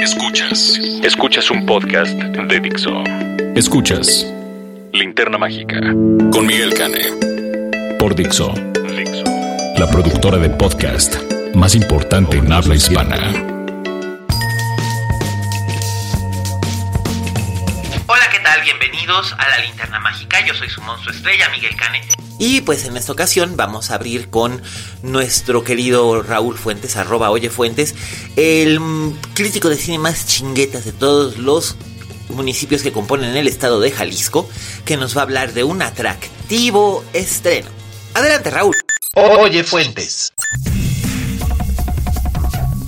Escuchas. Escuchas un podcast de Dixo. Escuchas Linterna Mágica con Miguel Cane. Por Dixo. Dixo. La productora de podcast más importante en habla hispana. Hola, ¿qué tal? Bienvenidos a la Linterna Mágica. Yo soy su monstruo estrella, Miguel Cane. Y pues en esta ocasión vamos a abrir con nuestro querido Raúl Fuentes, arroba Oye Fuentes, el crítico de cine más chinguetas de todos los municipios que componen el estado de Jalisco, que nos va a hablar de un atractivo estreno. Adelante, Raúl. Oye Fuentes.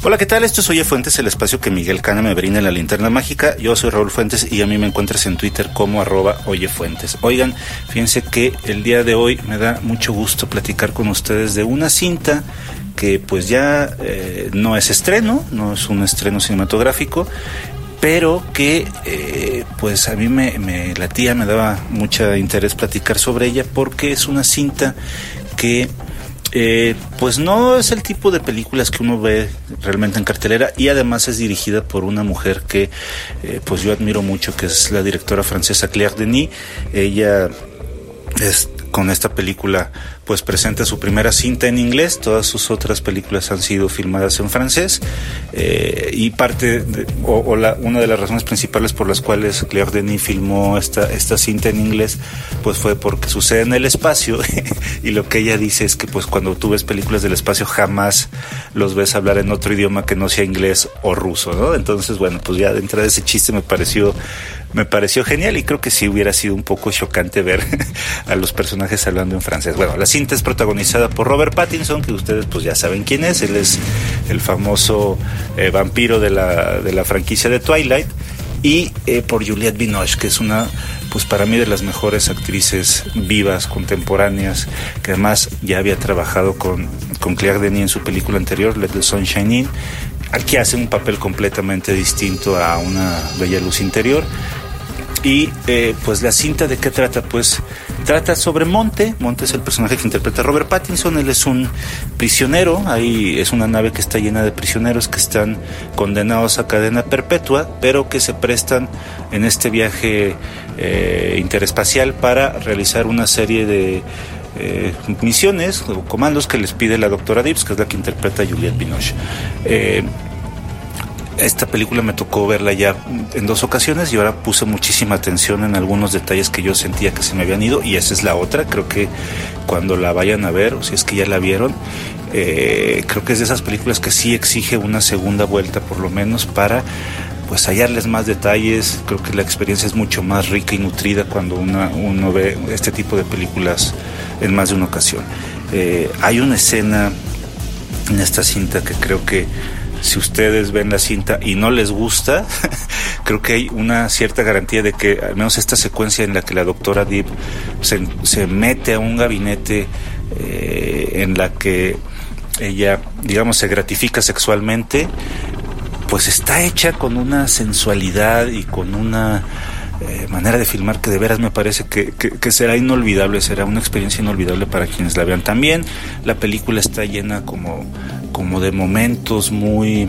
Hola, ¿qué tal? Esto es Oye Fuentes, el espacio que Miguel Cana me brinda en la linterna mágica. Yo soy Raúl Fuentes y a mí me encuentras en Twitter como arroba Oye Fuentes. Oigan, fíjense que el día de hoy me da mucho gusto platicar con ustedes de una cinta que pues ya eh, no es estreno, no es un estreno cinematográfico, pero que eh, pues a mí me, me latía, me daba mucho interés platicar sobre ella porque es una cinta que eh, pues no es el tipo de películas que uno ve realmente en cartelera y además es dirigida por una mujer que eh, pues yo admiro mucho, que es la directora francesa Claire Denis. Ella es con esta película pues presenta su primera cinta en inglés, todas sus otras películas han sido filmadas en francés eh, y parte de, o, o la, una de las razones principales por las cuales Claire Denis filmó esta, esta cinta en inglés pues fue porque sucede en el espacio y lo que ella dice es que pues cuando tú ves películas del espacio jamás los ves hablar en otro idioma que no sea inglés o ruso, ¿no? Entonces bueno pues ya de entrada ese chiste me pareció me pareció genial y creo que sí hubiera sido un poco chocante ver a los personajes hablando en francés. Bueno, la cinta es protagonizada por Robert Pattinson, que ustedes pues ya saben quién es, él es el famoso eh, vampiro de la, de la franquicia de Twilight, y eh, por Juliette Binoche, que es una, pues para mí de las mejores actrices vivas, contemporáneas, que además ya había trabajado con, con Claire Denis en su película anterior, Let the Sunshine In, aquí hace un papel completamente distinto a una bella luz interior. Y eh, pues la cinta de qué trata, pues trata sobre Monte. Monte es el personaje que interpreta Robert Pattinson. Él es un prisionero. Ahí es una nave que está llena de prisioneros que están condenados a cadena perpetua, pero que se prestan en este viaje eh, interespacial para realizar una serie de eh, misiones o comandos que les pide la doctora Dibbs, que es la que interpreta Juliette Binoche. Eh, esta película me tocó verla ya en dos ocasiones y ahora puse muchísima atención en algunos detalles que yo sentía que se me habían ido y esa es la otra. Creo que cuando la vayan a ver o si es que ya la vieron, eh, creo que es de esas películas que sí exige una segunda vuelta por lo menos para pues hallarles más detalles. Creo que la experiencia es mucho más rica y nutrida cuando uno ve este tipo de películas en más de una ocasión. Eh, hay una escena en esta cinta que creo que si ustedes ven la cinta y no les gusta, creo que hay una cierta garantía de que al menos esta secuencia en la que la doctora Deep se, se mete a un gabinete eh, en la que ella, digamos, se gratifica sexualmente, pues está hecha con una sensualidad y con una eh, manera de filmar que de veras me parece que, que, que, será inolvidable, será una experiencia inolvidable para quienes la vean. También la película está llena como, como de momentos muy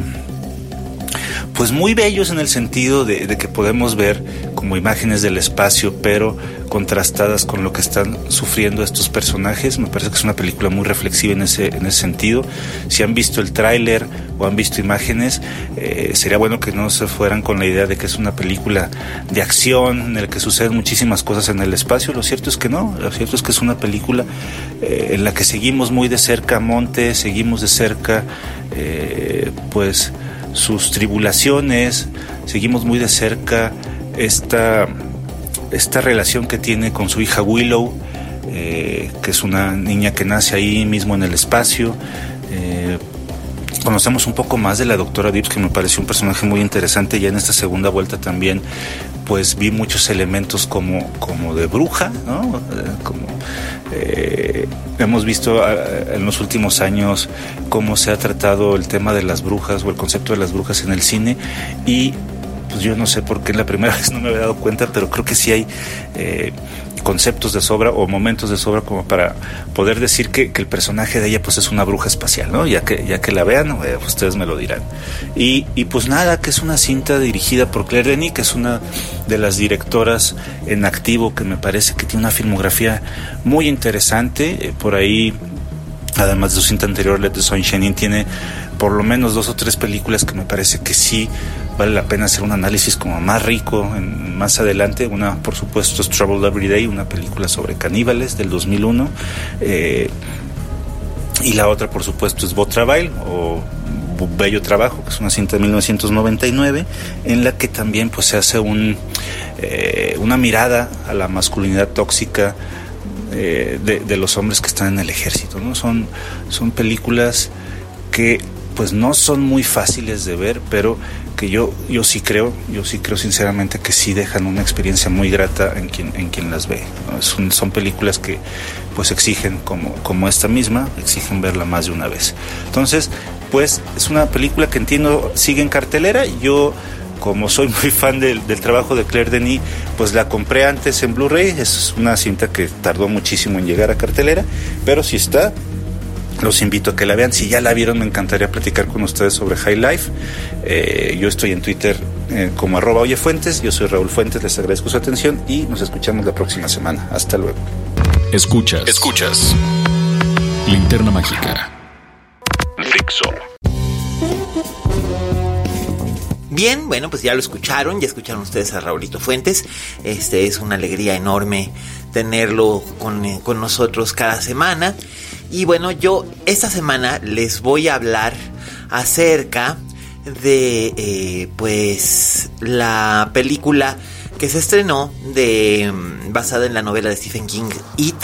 pues muy bellos en el sentido de, que podemos ver como imágenes del espacio, pero contrastadas con lo que están sufriendo estos personajes. Me parece que es una película muy reflexiva en ese, en ese sentido. Si han visto el tráiler o han visto imágenes, eh, sería bueno que no se fueran con la idea de que es una película de acción en la que suceden muchísimas cosas en el espacio. Lo cierto es que no, lo cierto es que es una película eh, en la que seguimos muy de cerca Monte, seguimos de cerca, eh, pues sus tribulaciones, seguimos muy de cerca esta, esta relación que tiene con su hija Willow, eh, que es una niña que nace ahí mismo en el espacio. Eh, conocemos un poco más de la doctora Dips, que me pareció un personaje muy interesante. Ya en esta segunda vuelta también, pues vi muchos elementos como, como de bruja, ¿no? Eh, como, eh, hemos visto eh, en los últimos años cómo se ha tratado el tema de las brujas o el concepto de las brujas en el cine y pues yo no sé por qué la primera vez no me había dado cuenta, pero creo que sí hay conceptos de sobra o momentos de sobra como para poder decir que, el personaje de ella pues es una bruja espacial, ¿no? Ya que, ya que la vean, eh, ustedes me lo dirán. Y, y, pues nada, que es una cinta dirigida por Claire Denis, que es una de las directoras en activo que me parece que tiene una filmografía muy interesante. Eh, por ahí, además de su cinta anterior, Let the Sunshine tiene por lo menos dos o tres películas que me parece que sí vale la pena hacer un análisis como más rico en, más adelante. Una, por supuesto, es Trouble Every Day, una película sobre caníbales del 2001. Eh, y la otra, por supuesto, es Botrabail o Bello Trabajo, que es una cinta de 1999, en la que también pues, se hace un, eh, una mirada a la masculinidad tóxica eh, de, de, los hombres que están en el ejército. ¿no? Son, son películas que pues no son muy fáciles de ver, pero que yo, yo sí creo, yo sí creo sinceramente que sí dejan una experiencia muy grata en quien, en quien las ve. Son, películas que pues exigen, como, como esta misma, exigen verla más de una vez. Entonces, pues es una película que entiendo sigue en cartelera. Yo como soy muy fan del, del, trabajo de Claire Denis, pues la compré antes en Blu-ray. Es una cinta que tardó muchísimo en llegar a cartelera, pero si está, los invito a que la vean. Si ya la vieron, me encantaría platicar con ustedes sobre High Life. Eh, yo estoy en Twitter eh, como arroba oyefuentes. Yo soy Raúl Fuentes, les agradezco su atención y nos escuchamos la próxima semana. Hasta luego. Escuchas. Escuchas. Linterna Mágica. Fixo. Bien, bueno, pues ya lo escucharon, ya escucharon ustedes a Raulito Fuentes. Este es una alegría enorme tenerlo con, eh, con nosotros cada semana. Y bueno, yo esta semana les voy a hablar acerca de eh, pues la película que se estrenó de mm, basada en la novela de Stephen King It.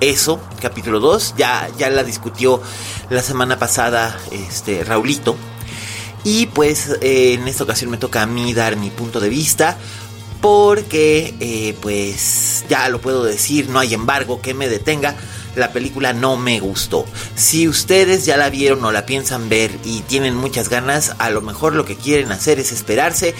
Eso capítulo 2 ya ya la discutió la semana pasada este Raulito. Y pues eh, en esta ocasión me toca a mí dar mi punto de vista porque eh, pues ya lo puedo decir no hay embargo que me detenga la película no me gustó. Si ustedes ya la vieron o la piensan ver y tienen muchas ganas, a lo mejor lo que quieren hacer es esperarse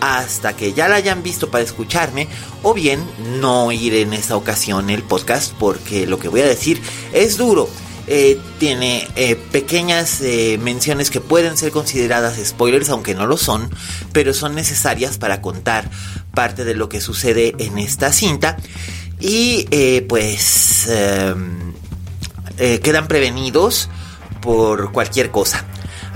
hasta que ya la hayan visto para escucharme o bien no ir en esta ocasión el podcast porque lo que voy a decir es duro. Eh, tiene eh, pequeñas eh, menciones que pueden ser consideradas spoilers, aunque no lo son, pero son necesarias para contar parte de lo que sucede en esta cinta. Y eh, pues em, eh, quedan prevenidos por cualquier cosa.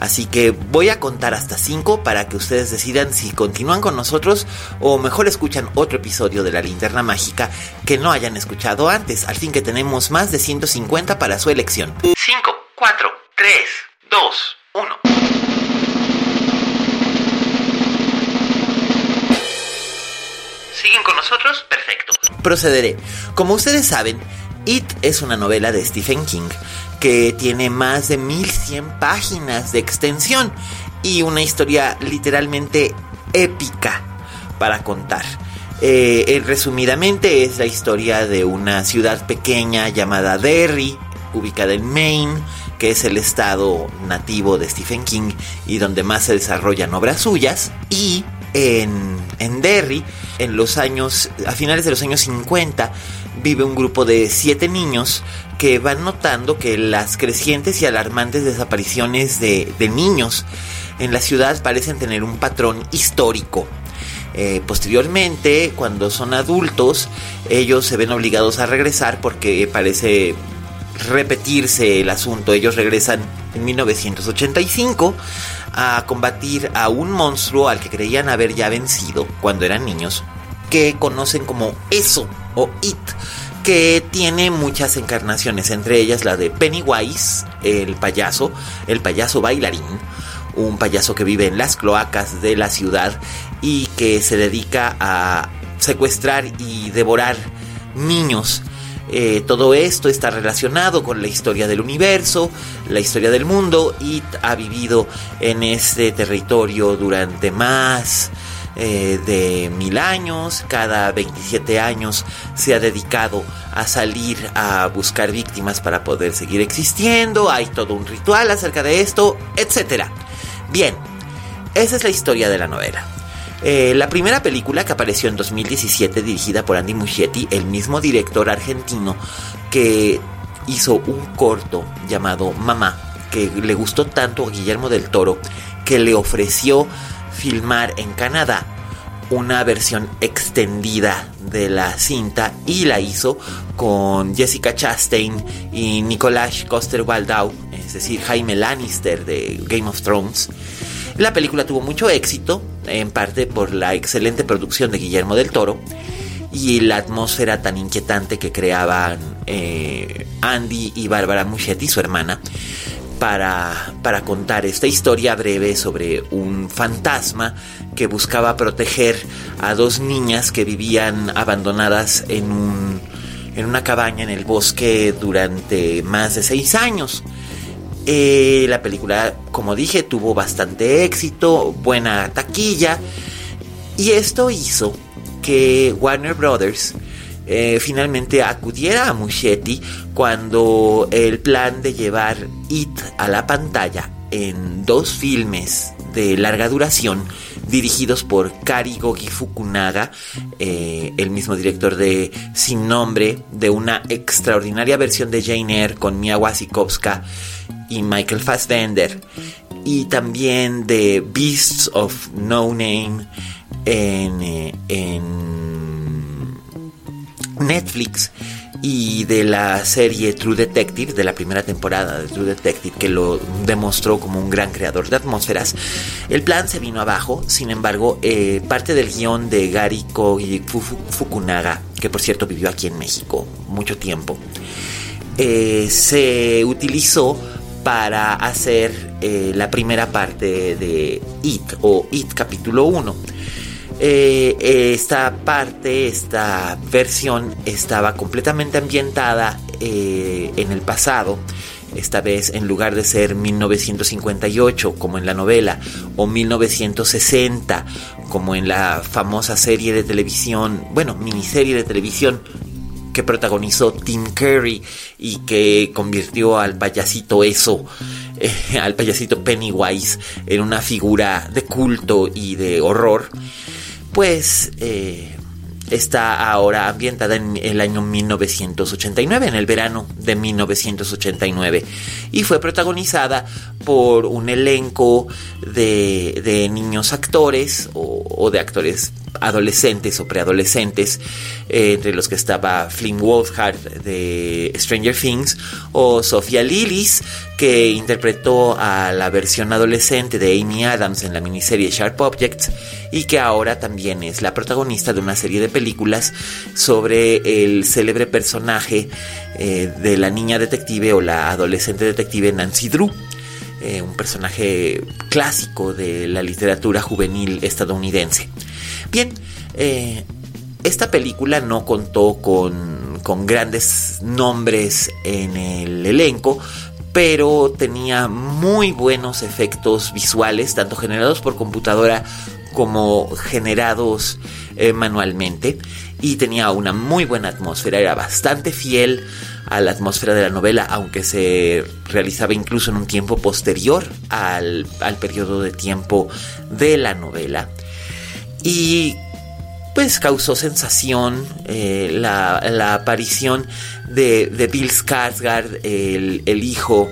Así que voy a contar hasta 5 para que ustedes decidan si continúan con nosotros o mejor escuchan otro episodio de la linterna mágica que no hayan escuchado antes, al fin que tenemos más de 150 para su elección. 5, 4, 3, 2, 1. ¿Siguen con nosotros? Procederé. Como ustedes saben, It es una novela de Stephen King que tiene más de 1100 páginas de extensión y una historia literalmente épica para contar. Eh, resumidamente es la historia de una ciudad pequeña llamada Derry, ubicada en Maine, que es el estado nativo de Stephen King y donde más se desarrollan obras suyas. Y en, Derry, en los años, a finales de los años 50, vive un grupo de siete niños que van notando que las crecientes y alarmantes desapariciones de, niños en la ciudad parecen tener un patrón histórico. Eh, posteriormente, cuando son adultos, ellos se ven obligados a regresar porque parece repetirse el asunto. Ellos regresan en 1985 a combatir a un monstruo al que creían haber ya vencido cuando eran niños, que conocen como eso o It, que tiene muchas encarnaciones, entre ellas la de Pennywise, el payaso, el payaso bailarín, un payaso que vive en las cloacas de la ciudad y que se dedica a secuestrar y devorar niños Eh, todo esto está relacionado con la historia del universo, la historia del mundo. It ha vivido en este territorio durante más eh, de mil años. Cada 27 años se ha dedicado a salir a buscar víctimas para poder seguir existiendo. Hay todo un ritual acerca de esto, etc. Bien, esa es la historia de la novela. Eh, la primera película que apareció en 2017 dirigida por Andy Muschietti, el mismo director argentino que hizo un corto llamado Mamá, que le gustó tanto a Guillermo del Toro que le ofreció filmar en Canadá una versión extendida de la cinta y la hizo con Jessica Chastain y Nicolás Coster-Waldau, es decir, Jaime Lannister de Game of Thrones. La película tuvo mucho éxito, en parte por la excelente producción de Guillermo del Toro y la atmósfera tan inquietante que creaban eh, Andy y Bárbara Muschetti, su hermana, para, para contar esta historia breve sobre un fantasma que buscaba proteger a dos niñas que vivían abandonadas en, un, en una cabaña en el bosque durante más de seis años. Eh, la película, como dije, tuvo bastante éxito, buena taquilla. Y esto hizo que Warner Brothers eh, finalmente acudiera a Muschetti cuando el plan de llevar It a la pantalla en dos filmes de larga duración dirigidos por Kari Gogi Fukunaga, eh, el mismo director de Sin Nombre, de una extraordinaria versión de Jane Eyre con Mia Wasikowska y Michael Fassbender, y también de Beasts of No Name en, eh, en Netflix y de la serie True Detective, de la primera temporada de True Detective, que lo demostró como un gran creador de atmósferas, el plan se vino abajo. Sin embargo, eh, parte del guion de Gary Kogi Fukunaga, que por cierto vivió aquí en México mucho tiempo, eh, se utilizó para hacer eh, la primera parte de It o It capítulo 1 eh, esta parte, esta versión estaba completamente ambientada eh, en el pasado. Esta vez, en lugar de ser 1958 como en la novela, o 1960 como en la famosa serie de televisión, bueno, miniserie de televisión que protagonizó Tim Curry y que convirtió al payasito eso, eh, al payasito Pennywise, en una figura de culto y de horror pues eh, está ahora ambientada en el año 1989, en el verano de 1989, y fue protagonizada por un elenco de, niños actores o, de actores adolescentes o preadolescentes, eh, entre los que estaba Flynn Wolfhard de Stranger Things o Sofía Lillis, que interpretó a la versión adolescente de Amy Adams en la miniserie Sharp Objects y que ahora también es la protagonista de una serie de películas sobre el célebre personaje eh, de la niña detective o la adolescente detective Nancy Drew. Eh, un personaje clásico de la literatura juvenil estadounidense. Bien, eh, esta película no contó con, con grandes nombres en el elenco, pero tenía muy buenos efectos visuales, tanto generados por computadora como generados eh, manualmente, y tenía una muy buena atmósfera, era bastante fiel a la atmósfera de la novela, aunque se realizaba incluso en un tiempo posterior al, al periodo de tiempo de la novela. Y pues causó sensación eh, la, aparición de, Bill Skarsgård, el, hijo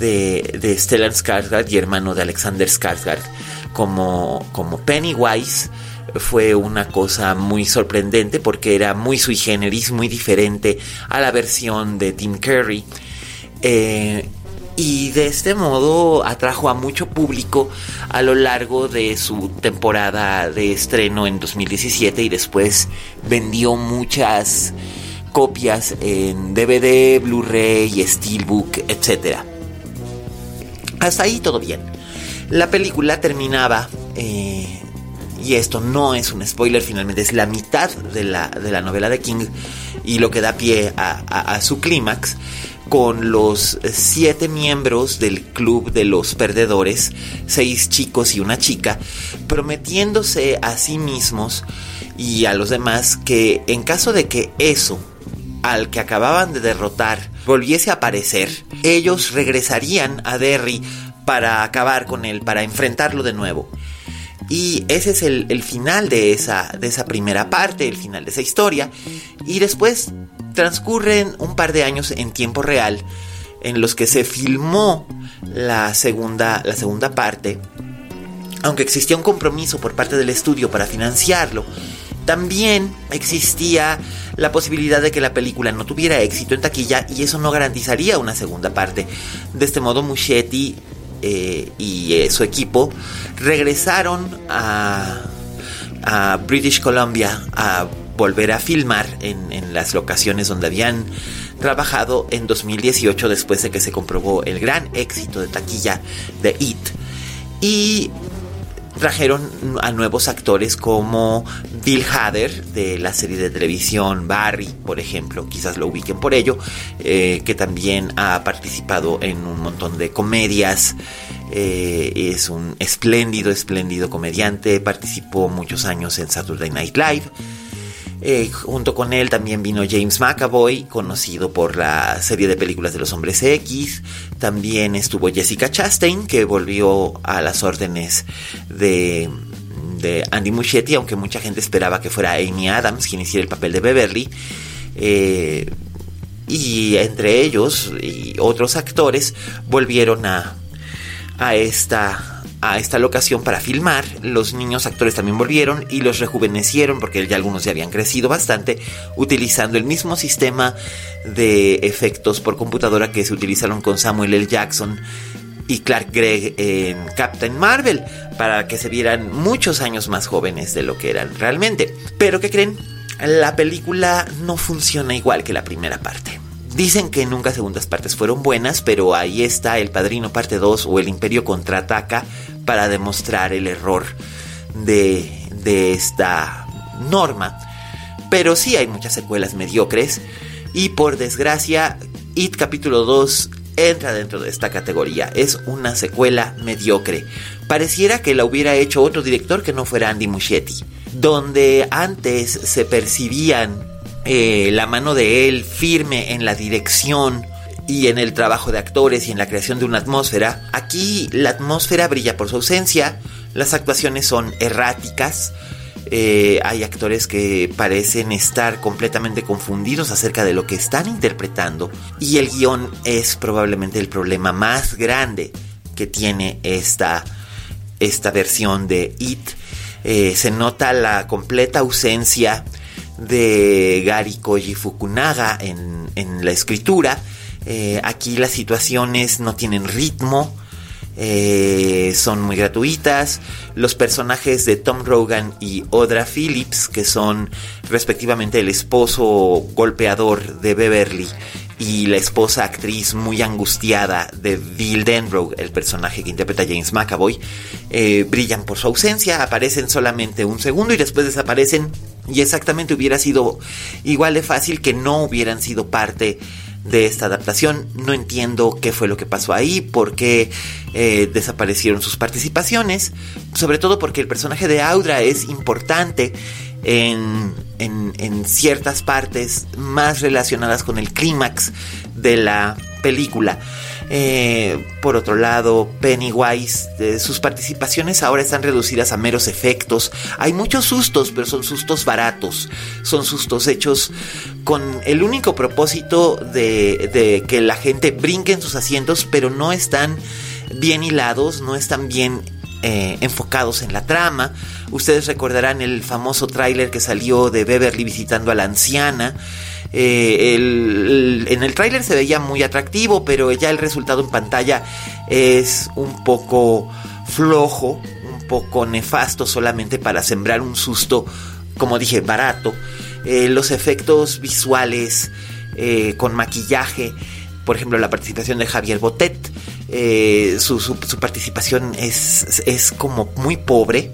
de, de, Stellan Skarsgård y hermano de Alexander Skarsgård, como, como Pennywise. Fue una cosa muy sorprendente porque era muy sui generis, muy diferente a la versión de Tim Curry. Eh, y de este modo atrajo a mucho público a lo largo de su temporada de estreno en 2017 y después vendió muchas copias en DVD, Blu-ray, Steelbook, etc. Hasta ahí todo bien. La película terminaba, eh, y esto no es un spoiler, finalmente es la mitad de la, de la novela de King, y lo que da pie a, su clímax con los siete miembros del club de los perdedores, seis chicos y una chica, prometiéndose a sí mismos y a los demás que en caso de que eso al que acababan de derrotar volviese a aparecer, ellos regresarían a Derry para acabar con él, para enfrentarlo de nuevo. Y ese es el, final de esa, de esa primera parte, el final de esa historia. Y después transcurren un par de años en tiempo real en los que se filmó la segunda, la segunda parte. Aunque existía un compromiso por parte del estudio para financiarlo, también existía la posibilidad de que la película no tuviera éxito en taquilla y eso no garantizaría una segunda parte. De este modo, Muschietti eh, y eh, su equipo regresaron a, British Columbia a volver a filmar en, en, las locaciones donde habían trabajado en 2018 después de que se comprobó el gran éxito de taquilla de It. Y trajeron a nuevos actores como Bill Hader de la serie de televisión Barry, por ejemplo, quizás lo ubiquen por ello, eh, que también ha participado en un montón de comedias. Eh, es un espléndido, espléndido comediante, participó muchos años en Saturday Night Live. Eh, junto con él también vino James McAvoy, conocido por la serie de películas de los hombres X. También estuvo Jessica Chastain, que volvió a las órdenes de, de Andy Muschietti, aunque mucha gente esperaba que fuera Amy Adams quien hiciera el papel de Beverly. Eh, y entre ellos y otros actores volvieron a, a esta a esta locación para filmar. Los niños actores también volvieron y los rejuvenecieron porque ya algunos ya habían crecido bastante utilizando el mismo sistema de efectos por computadora que se utilizaron con Samuel L. Jackson y Clark Gregg en Captain Marvel para que se vieran muchos años más jóvenes de lo que eran realmente. Pero ¿qué creen? La película no funciona igual que la primera parte. Dicen que nunca segundas partes fueron buenas, pero ahí está El Padrino parte 2 o El Imperio contraataca para demostrar el error de, de esta norma. Pero sí hay muchas secuelas mediocres y por desgracia It capítulo 2 entra dentro de esta categoría. Es una secuela mediocre. Pareciera que la hubiera hecho otro director que no fuera Andy Muschietti. Donde antes se percibían eh, la mano de él firme en la dirección y en el trabajo de actores y en la creación de una atmósfera, aquí la atmósfera brilla por su ausencia, las actuaciones son erráticas, eh, hay actores que parecen estar completamente confundidos acerca de lo que están interpretando y el guion es probablemente el problema más grande que tiene esta, esta versión de It. Eh, se nota la completa ausencia de Gary Koji Fukunaga en, la escritura. Eh, aquí las situaciones no tienen ritmo, eh, son muy gratuitas. Los personajes de Tom Rogan y Audra Phillips, que son respectivamente el esposo golpeador de Beverly y la esposa actriz muy angustiada de Bill Denbrough, el personaje que interpreta James McAvoy, eh, brillan por su ausencia, aparecen solamente un segundo y después desaparecen y exactamente hubiera sido igual de fácil que no hubieran sido parte de esta adaptación. No entiendo qué fue lo que pasó ahí, por qué eh, desaparecieron sus participaciones, sobre todo porque el personaje de Audra es importante en, en, ciertas partes más relacionadas con el clímax de la película. Eh, por otro lado, Pennywise, eh, sus participaciones ahora están reducidas a meros efectos. Hay muchos sustos, pero son sustos baratos. Son sustos hechos con el único propósito de, de que la gente brinque en sus asientos, pero no están bien hilados, no están bien eh, enfocados en la trama. Ustedes recordarán el famoso tráiler que salió de Beverly visitando a la anciana. Eh, en el tráiler se veía muy atractivo, pero ya el resultado en pantalla es un poco flojo, un poco nefasto solamente para sembrar un susto, como dije, barato. Eh, los efectos visuales con maquillaje, por ejemplo la participación de Javier Botet, eh, su, participación es, es, como muy pobre.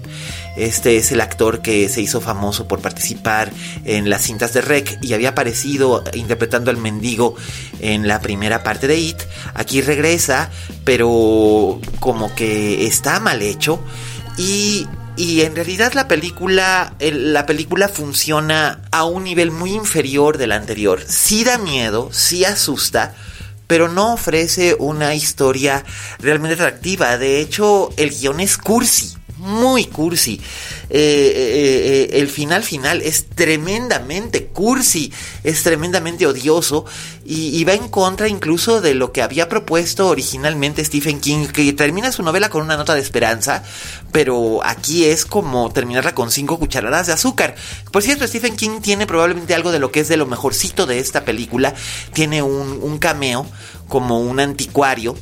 Este es el actor que se hizo famoso por participar en las cintas de Rec y había aparecido interpretando al mendigo en la primera parte de It. Aquí regresa, pero como que está mal hecho. Y y en realidad la película, la película funciona a un nivel muy inferior del anterior. Sí da miedo, sí asusta, pero no ofrece una historia realmente atractiva. De hecho, el guion es cursi muy cursi. Eh, eh, eh, el final final es tremendamente cursi, es tremendamente odioso y, va en contra incluso de lo que había propuesto originalmente Stephen King, que termina su novela con una nota de esperanza, pero aquí es como terminarla con cinco cucharadas de azúcar. Por cierto, Stephen King tiene probablemente algo de lo que es de lo mejorcito de esta película, tiene un, un cameo como un anticuario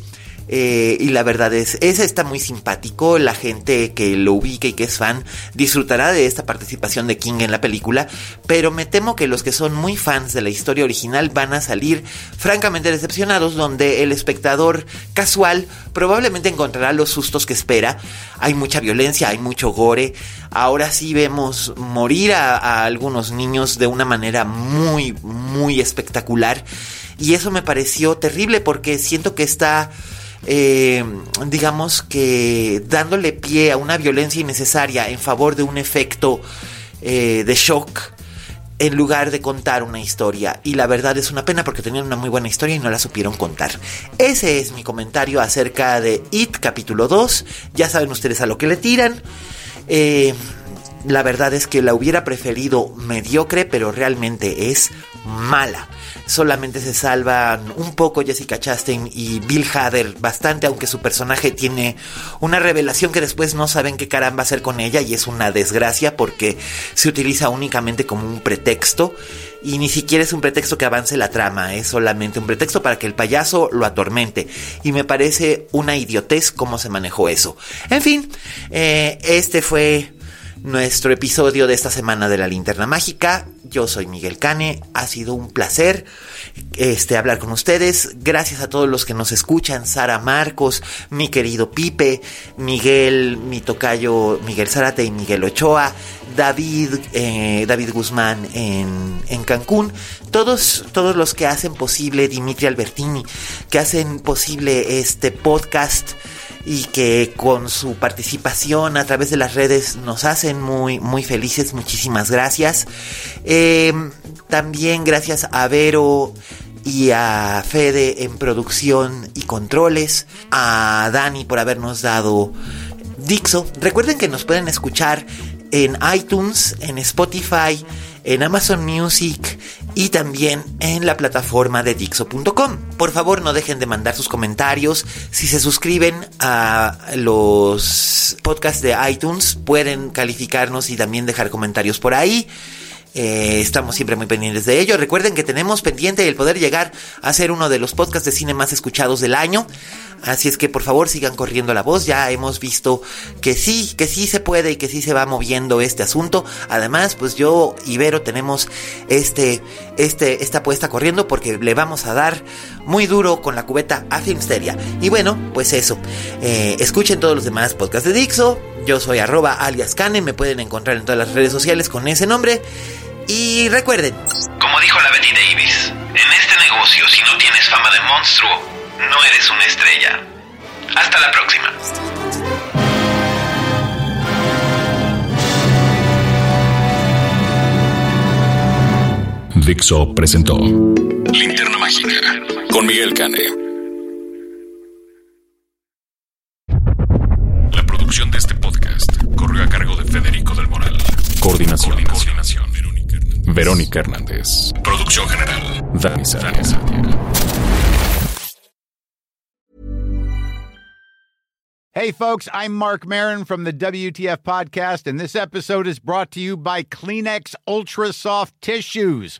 eh, y la verdad es, ese está muy simpático. La gente que lo ubica y que es fan disfrutará de esta participación de King en la película. Pero me temo que los que son muy fans de la historia original van a salir francamente decepcionados, donde el espectador casual probablemente encontrará los sustos que espera. Hay mucha violencia, hay mucho gore. Ahora sí vemos morir a algunos niños de una manera muy, muy espectacular. Y eso me pareció terrible porque siento que está eh, digamos que dándole pie a una violencia innecesaria en favor de un efecto eh, de shock en lugar de contar una historia. Y la verdad es una pena porque tenían una muy buena historia y no la supieron contar. Ese es mi comentario acerca de It capítulo 2. Ya saben ustedes a lo que le tiran. Eh, la verdad es que la hubiera preferido mediocre, pero realmente es mala solamente se salvan un poco Jessica Chastain y Bill Hader bastante, aunque su personaje tiene una revelación que después no saben qué caramba hacer con ella y es una desgracia porque se utiliza únicamente como un pretexto y ni siquiera es un pretexto que avance la trama, es solamente un pretexto para que el payaso lo atormente. Y me parece una idiotez cómo se manejó eso. En fin, eh, este fue nuestro episodio de esta semana de la linterna mágica. Yo soy Miguel Cane, ha sido un placer este, hablar con ustedes. Gracias a todos los que nos escuchan, Sara Marcos, mi querido Pipe, Miguel, mi tocayo Miguel Zárate y Miguel Ochoa, David, eh, David Guzmán en, en Cancún, todos, todos los que hacen posible Dimitri Albertini, que hacen posible este podcast y que con su participación a través de las redes nos hacen muy, muy felices. Muchísimas gracias. Eh, también gracias a Vero y a Fede en producción y controles, a Dani por habernos dado Dixo. Recuerden que nos pueden escuchar en iTunes, en Spotify, en Amazon Music y también en la plataforma de Dixo.com. Por favor, no dejen de mandar sus comentarios. Si se suscriben a los podcasts de iTunes, pueden calificarnos y también dejar comentarios por ahí. Eh, estamos siempre muy pendientes de ello. Recuerden que tenemos pendiente el poder llegar a ser uno de los podcasts de cine más escuchados del año. Así es que por favor sigan corriendo la voz. Ya hemos visto que sí, que sí se puede y que sí se va moviendo este asunto. Además, pues yo y Vero tenemos este, este, esta apuesta corriendo porque le vamos a dar muy duro con la cubeta a Filmsteria. Y bueno, pues eso. Eh, escuchen todos los demás podcasts de Dixo. Yo soy arroba alias Cane. Me pueden encontrar en todas las redes sociales con ese nombre. Y recuerden. Como dijo la Betty Davis, en este negocio si no tienes fama de monstruo, no eres una estrella. Hasta la próxima. Dixo presentó Linterna Mágica con Miguel Cane. La producción de este podcast corrió a cargo de Federico del Moral. Coordinación. Coordinación. Verónica Hernández. Producción general. Dani Sadia. Hey, folks, I'm Mark Marin from the WTF Podcast, and this episode is brought to you by Kleenex Ultra Soft Tissues